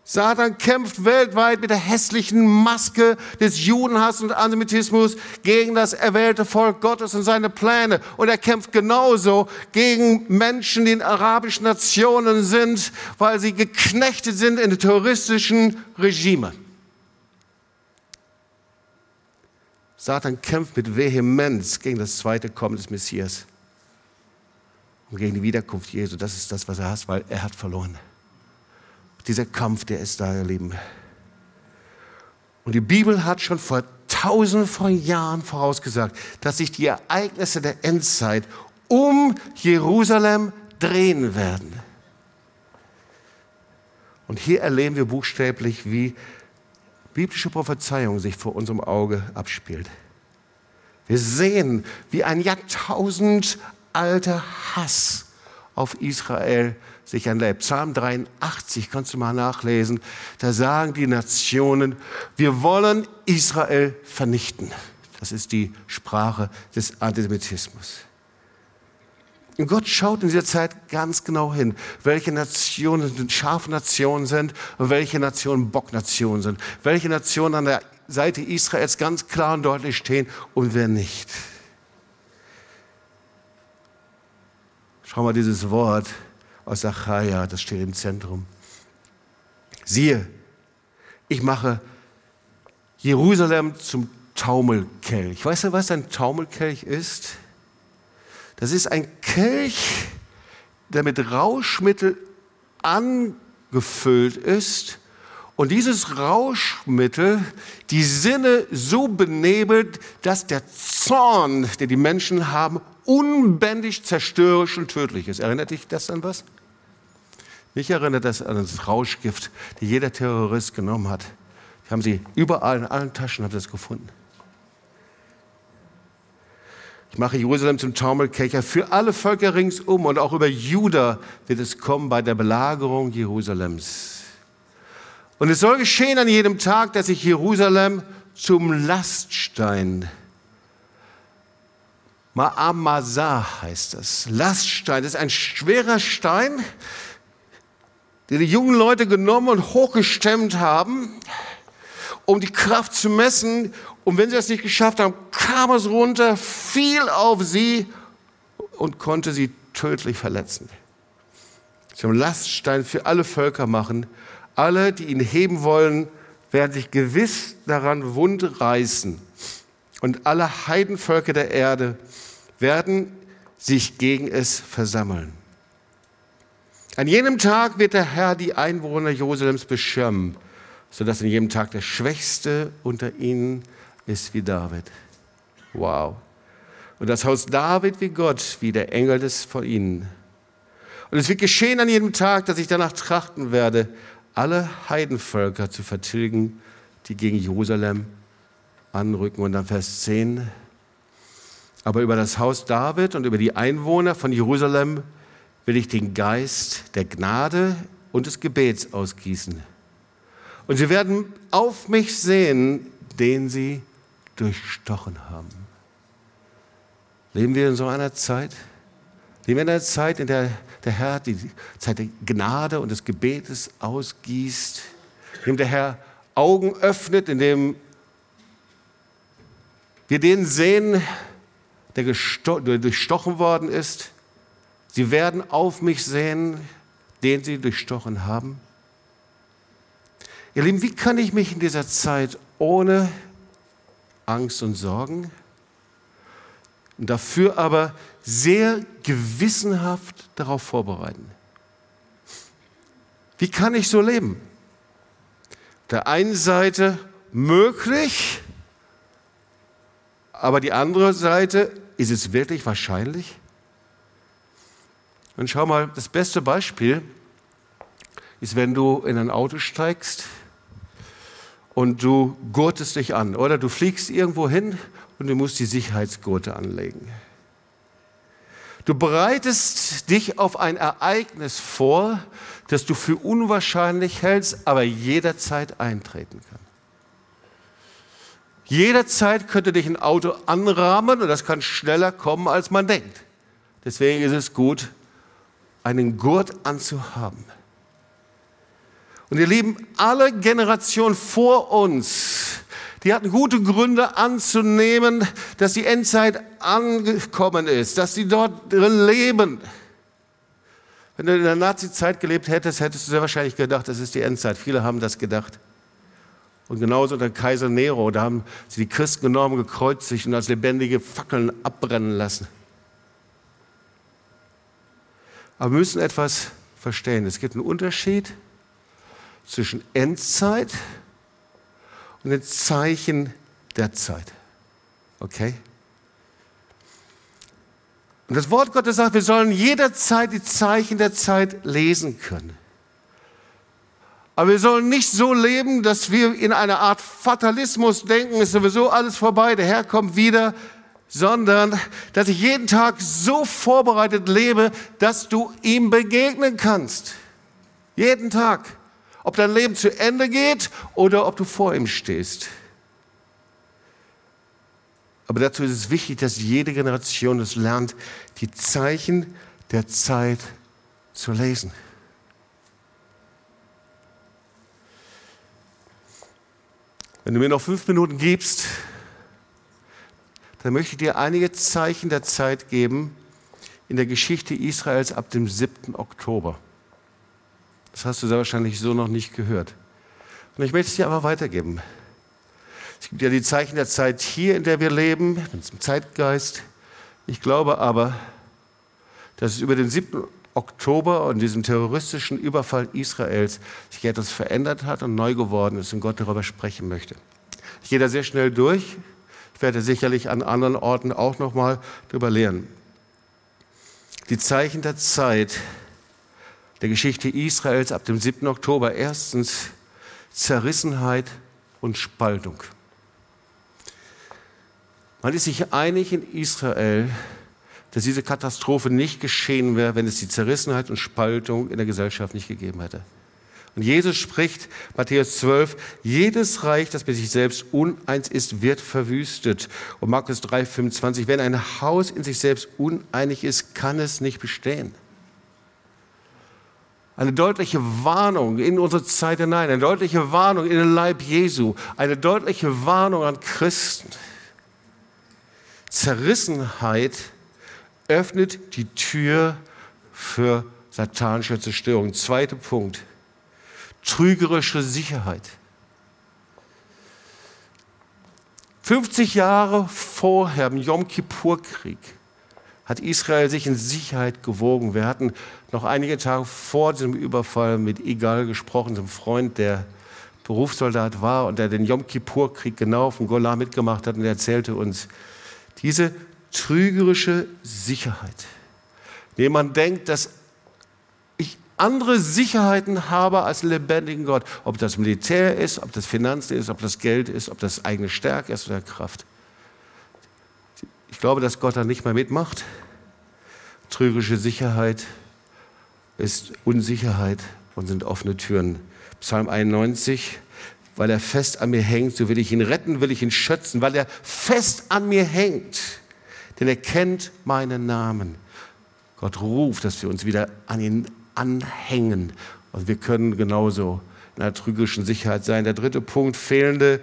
Satan kämpft weltweit mit der hässlichen Maske des Judenhass und Antisemitismus gegen das erwählte Volk Gottes und seine Pläne. Und er kämpft genauso gegen Menschen, die in arabischen Nationen sind, weil sie geknechtet sind in terroristischen Regime. Satan kämpft mit Vehemenz gegen das zweite Kommen des Messias und gegen die Wiederkunft Jesu. Das ist das, was er hasst, weil er hat verloren. Dieser Kampf, der ist da, ihr Lieben. Und die Bibel hat schon vor tausenden von Jahren vorausgesagt, dass sich die Ereignisse der Endzeit um Jerusalem drehen werden. Und hier erleben wir buchstäblich, wie biblische Prophezeiung sich vor unserem Auge abspielt. Wir sehen, wie ein Jahrtausend alter Hass auf Israel sich anlebt. Psalm 83 kannst du mal nachlesen. Da sagen die Nationen, wir wollen Israel vernichten. Das ist die Sprache des Antisemitismus. Und Gott schaut in dieser Zeit ganz genau hin, welche Nationen scharfe Nationen sind und welche Nationen Bocknationen sind. Welche Nationen an der Seite Israels ganz klar und deutlich stehen und wer nicht. Schau mal dieses Wort aus Achaia, das steht im Zentrum. Siehe, ich mache Jerusalem zum Taumelkelch. Weißt du, was ein Taumelkelch ist? Das ist ein Kelch, der mit Rauschmittel angefüllt ist und dieses Rauschmittel die Sinne so benebelt, dass der Zorn, den die Menschen haben, unbändig, zerstörerisch und tödlich ist. Erinnert dich das an was? Mich erinnert das an das Rauschgift, die jeder Terrorist genommen hat. Die haben sie überall in allen Taschen haben das gefunden. Ich mache Jerusalem zum Taumelkelcher für alle Völker ringsum und auch über Juda wird es kommen bei der Belagerung Jerusalems. Und es soll geschehen an jedem Tag, dass ich Jerusalem zum Laststein, Ma'amazah heißt das, Laststein, das ist ein schwerer Stein, den die jungen Leute genommen und hochgestemmt haben, um die Kraft zu messen. Und wenn sie das nicht geschafft haben, kam es runter, fiel auf sie und konnte sie tödlich verletzen. Zum Laststein für alle Völker machen. Alle, die ihn heben wollen, werden sich gewiss daran wund reißen. Und alle Heidenvölker der Erde werden sich gegen es versammeln. An jenem Tag wird der Herr die Einwohner Jerusalems beschirmen, sodass an jedem Tag der Schwächste unter ihnen ist wie David. Wow. Und das Haus David wie Gott, wie der Engel des vor ihnen. Und es wird geschehen an jedem Tag, dass ich danach trachten werde, alle Heidenvölker zu vertilgen, die gegen Jerusalem anrücken. Und dann Vers 10. Aber über das Haus David und über die Einwohner von Jerusalem will ich den Geist der Gnade und des Gebets ausgießen. Und sie werden auf mich sehen, den sie durchstochen haben. Leben wir in so einer Zeit? Leben wir in einer Zeit, in der der Herr die Zeit der Gnade und des Gebetes ausgießt, in dem der Herr Augen öffnet, in dem wir den sehen, der, der durchstochen worden ist, Sie werden auf mich sehen, den sie durchstochen haben. Ihr Lieben, wie kann ich mich in dieser Zeit ohne Angst und Sorgen dafür aber sehr gewissenhaft darauf vorbereiten? Wie kann ich so leben? Der einen Seite möglich, aber die andere Seite, ist es wirklich wahrscheinlich? Und schau mal, das beste Beispiel ist, wenn du in ein Auto steigst und du gurtest dich an oder du fliegst irgendwo hin und du musst die Sicherheitsgurte anlegen. Du bereitest dich auf ein Ereignis vor, das du für unwahrscheinlich hältst, aber jederzeit eintreten kann. Jederzeit könnte dich ein Auto anrahmen und das kann schneller kommen, als man denkt. Deswegen ist es gut, einen Gurt anzuhaben. Und ihr Lieben, alle Generationen vor uns, die hatten gute Gründe anzunehmen, dass die Endzeit angekommen ist, dass sie dort drin leben. Wenn du in der Nazi-Zeit gelebt hättest, hättest du sehr wahrscheinlich gedacht, das ist die Endzeit. Viele haben das gedacht. Und genauso unter Kaiser Nero, da haben sie die Christen genommen, gekreuzigt und als lebendige Fackeln abbrennen lassen. Aber wir müssen etwas verstehen. Es gibt einen Unterschied zwischen Endzeit und den Zeichen der Zeit. Okay? Und das Wort Gottes sagt, wir sollen jederzeit die Zeichen der Zeit lesen können. Aber wir sollen nicht so leben, dass wir in einer Art Fatalismus denken, ist sowieso alles vorbei, der Herr kommt wieder, sondern dass ich jeden Tag so vorbereitet lebe, dass du ihm begegnen kannst. Jeden Tag. Ob dein Leben zu Ende geht oder ob du vor ihm stehst. Aber dazu ist es wichtig, dass jede Generation es lernt, die Zeichen der Zeit zu lesen. Wenn du mir noch fünf Minuten gibst, dann möchte ich dir einige Zeichen der Zeit geben in der Geschichte Israels ab dem 7. Oktober. Das hast du sehr wahrscheinlich so noch nicht gehört. Und ich möchte es dir aber weitergeben. Es gibt ja die Zeichen der Zeit hier, in der wir leben, zum Zeitgeist. Ich glaube aber, dass es über den 7. Oktober und diesem terroristischen Überfall Israels sich etwas verändert hat und neu geworden ist und Gott darüber sprechen möchte. Ich gehe da sehr schnell durch. Ich werde sicherlich an anderen Orten auch noch mal darüber lehren. Die Zeichen der Zeit der Geschichte Israels ab dem 7. Oktober. Erstens Zerrissenheit und Spaltung. Man ist sich einig in Israel, dass diese Katastrophe nicht geschehen wäre, wenn es die Zerrissenheit und Spaltung in der Gesellschaft nicht gegeben hätte. Und Jesus spricht, Matthäus 12, jedes Reich, das mit sich selbst uneins ist, wird verwüstet. Und Markus 3, 25, wenn ein Haus in sich selbst uneinig ist, kann es nicht bestehen. Eine deutliche Warnung in unsere Zeit hinein, eine deutliche Warnung in den Leib Jesu, eine deutliche Warnung an Christen. Zerrissenheit öffnet die Tür für satanische Zerstörung. Zweiter Punkt. Trügerische Sicherheit. 50 Jahre vorher im Yom Kippur-Krieg hat Israel sich in Sicherheit gewogen. Wir hatten noch einige Tage vor diesem Überfall mit Igal gesprochen, einem Freund, der Berufssoldat war und der den Yom Kippur-Krieg genau auf dem Golan mitgemacht hat und er erzählte uns, diese trügerische Sicherheit, indem man denkt, dass ich andere Sicherheiten habe als lebendigen Gott, ob das Militär ist, ob das Finanzen ist, ob das Geld ist, ob das eigene Stärke ist oder Kraft. Ich glaube, dass Gott da nicht mehr mitmacht. Trügerische Sicherheit ist Unsicherheit und sind offene Türen. Psalm 91, weil er fest an mir hängt, so will ich ihn retten, will ich ihn schützen, weil er fest an mir hängt, denn er kennt meinen Namen. Gott ruft, dass wir uns wieder an ihn anhängen und wir können genauso in einer trügerischen Sicherheit sein. Der dritte Punkt, fehlende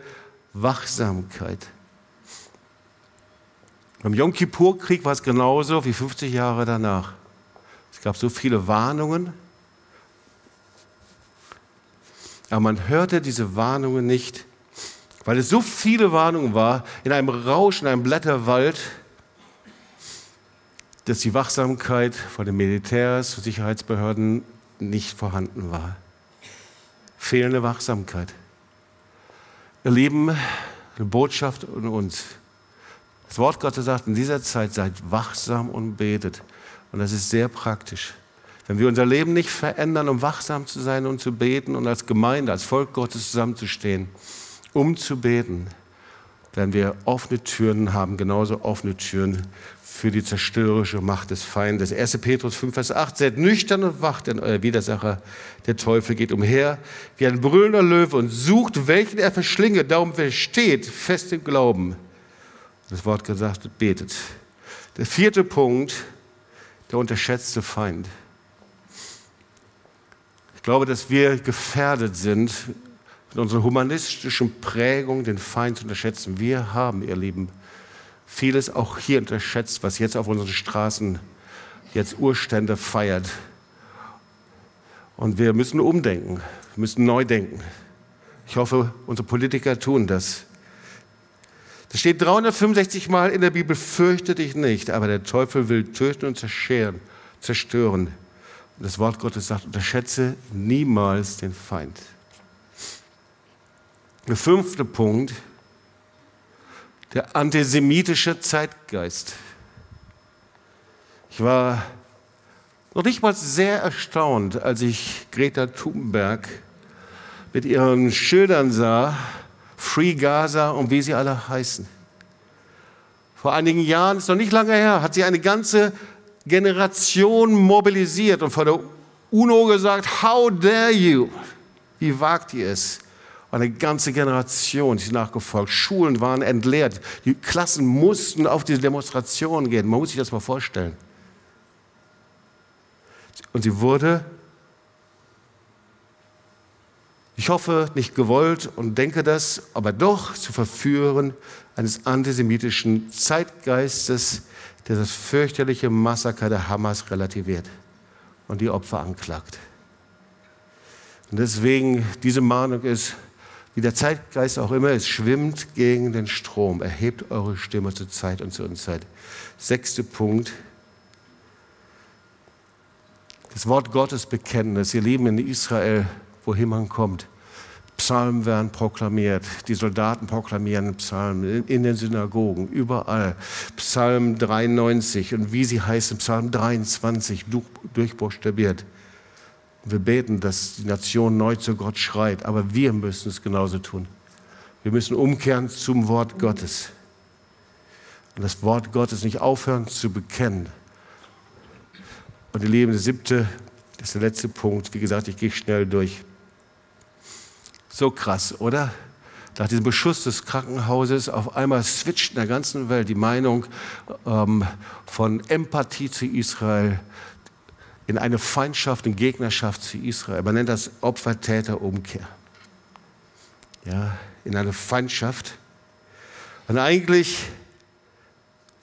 Wachsamkeit. Beim Yom Kippur-Krieg war es genauso wie 50 Jahre danach. Es gab so viele Warnungen, aber man hörte diese Warnungen nicht, weil es so viele Warnungen war, in einem Rausch, in einem Blätterwald, dass die Wachsamkeit von den Militärs und Sicherheitsbehörden nicht vorhanden war. Fehlende Wachsamkeit. Ihr Lieben, eine Botschaft an uns. Das Wort Gottes sagt, in dieser Zeit seid wachsam und betet. Und das ist sehr praktisch. Wenn wir unser Leben nicht verändern, um wachsam zu sein und zu beten und als Gemeinde, als Volk Gottes zusammenzustehen, um zu beten, werden wir offene Türen haben, genauso offene Türen für die zerstörerische Macht des Feindes. 1. Petrus 5, Vers 8, seid nüchtern und wacht, denn euer Widersacher, der Teufel, geht umher wie ein brüllender Löwe und sucht, welchen er verschlinge. Darum, wer steht, fest im Glauben. Das Wort gesagt, betet. Der vierte Punkt, der unterschätzte Feind. Ich glaube, dass wir gefährdet sind, in unserer humanistischen Prägung den Feind zu unterschätzen. Wir haben, ihr Lieben, vieles auch hier unterschätzt, was jetzt auf unseren Straßen jetzt Urstände feiert. Und wir müssen umdenken, müssen neu denken. Ich hoffe, unsere Politiker tun das. Das steht 365 Mal in der Bibel, fürchte dich nicht, aber der Teufel will töten und zerstören. zerstören. Und das Wort Gottes sagt, unterschätze niemals den Feind. Der fünfte Punkt, der antisemitische Zeitgeist. Ich war noch nicht mal sehr erstaunt, als ich Greta Thunberg mit ihren Schildern sah, Free Gaza und wie sie alle heißen. Vor einigen Jahren, ist noch nicht lange her, hat sie eine ganze Generation mobilisiert und vor der UNO gesagt, how dare you? Wie wagt ihr es? Eine ganze Generation ist nachgefolgt. Schulen waren entleert. Die Klassen mussten auf diese Demonstration gehen. Man muss sich das mal vorstellen. Und sie wurde ich hoffe, nicht gewollt und denke das, aber doch zu verführen eines antisemitischen Zeitgeistes, der das fürchterliche Massaker der Hamas relativiert und die Opfer anklagt. Und deswegen, diese Mahnung ist, wie der Zeitgeist auch immer ist, schwimmt gegen den Strom. Erhebt eure Stimme zur Zeit und zur Unzeit. Sechster Punkt. das Wort Gottes bekennen, dass ihr Leben in Israel, wohin man kommt. Psalmen werden proklamiert, die Soldaten proklamieren Psalmen in den Synagogen, überall. Psalm 93 und wie sie heißen, Psalm 23 durchbuchstabiert. Wir beten, dass die Nation neu zu Gott schreit, aber wir müssen es genauso tun. Wir müssen umkehren zum Wort Gottes. Und das Wort Gottes nicht aufhören zu bekennen. Und ihr Lieben, der siebte, das ist der letzte Punkt. Wie gesagt, ich gehe schnell durch. So krass, oder? Nach diesem Beschuss des Krankenhauses auf einmal switcht in der ganzen Welt die Meinung ähm, von Empathie zu Israel in eine Feindschaft, in Gegnerschaft zu Israel. Man nennt das Opfer-Täter-Umkehr. Ja, in eine Feindschaft. Und eigentlich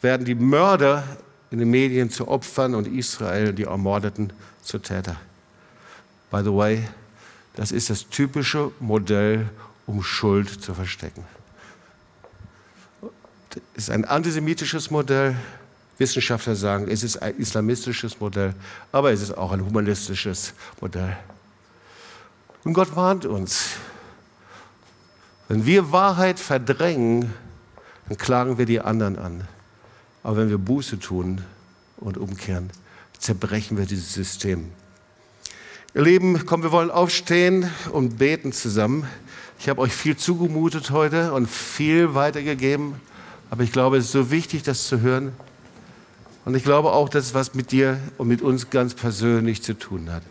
werden die Mörder in den Medien zu Opfern und Israel, die Ermordeten, zu Täter. By the way, das ist das typische Modell, um Schuld zu verstecken. Es ist ein antisemitisches Modell. Wissenschaftler sagen, es ist ein islamistisches Modell, aber es ist auch ein humanistisches Modell. Und Gott warnt uns. Wenn wir Wahrheit verdrängen, dann klagen wir die anderen an. Aber wenn wir Buße tun und umkehren, zerbrechen wir dieses System. Ihr Lieben, komm, wir wollen aufstehen und beten zusammen. Ich habe euch viel zugemutet heute und viel weitergegeben, aber ich glaube, es ist so wichtig, das zu hören. Und ich glaube auch, dass es was mit dir und mit uns ganz persönlich zu tun hat.